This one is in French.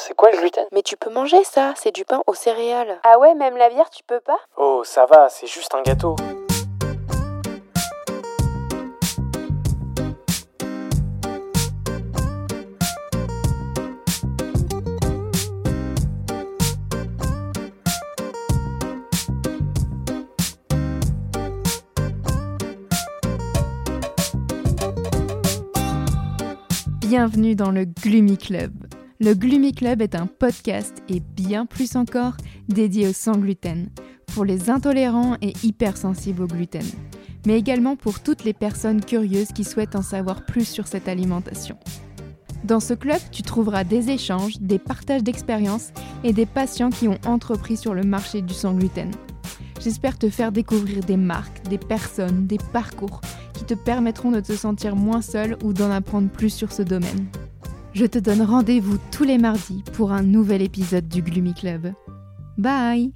c'est quoi le gluten? Mais tu peux manger ça, c'est du pain aux céréales. Ah ouais, même la bière, tu peux pas? Oh, ça va, c'est juste un gâteau. Bienvenue dans le Gloomy Club. Le Gloomy Club est un podcast et bien plus encore dédié au sans gluten, pour les intolérants et hypersensibles au gluten, mais également pour toutes les personnes curieuses qui souhaitent en savoir plus sur cette alimentation. Dans ce club, tu trouveras des échanges, des partages d'expériences et des patients qui ont entrepris sur le marché du sans gluten. J'espère te faire découvrir des marques, des personnes, des parcours qui te permettront de te sentir moins seul ou d'en apprendre plus sur ce domaine. Je te donne rendez-vous tous les mardis pour un nouvel épisode du Gloomy Club. Bye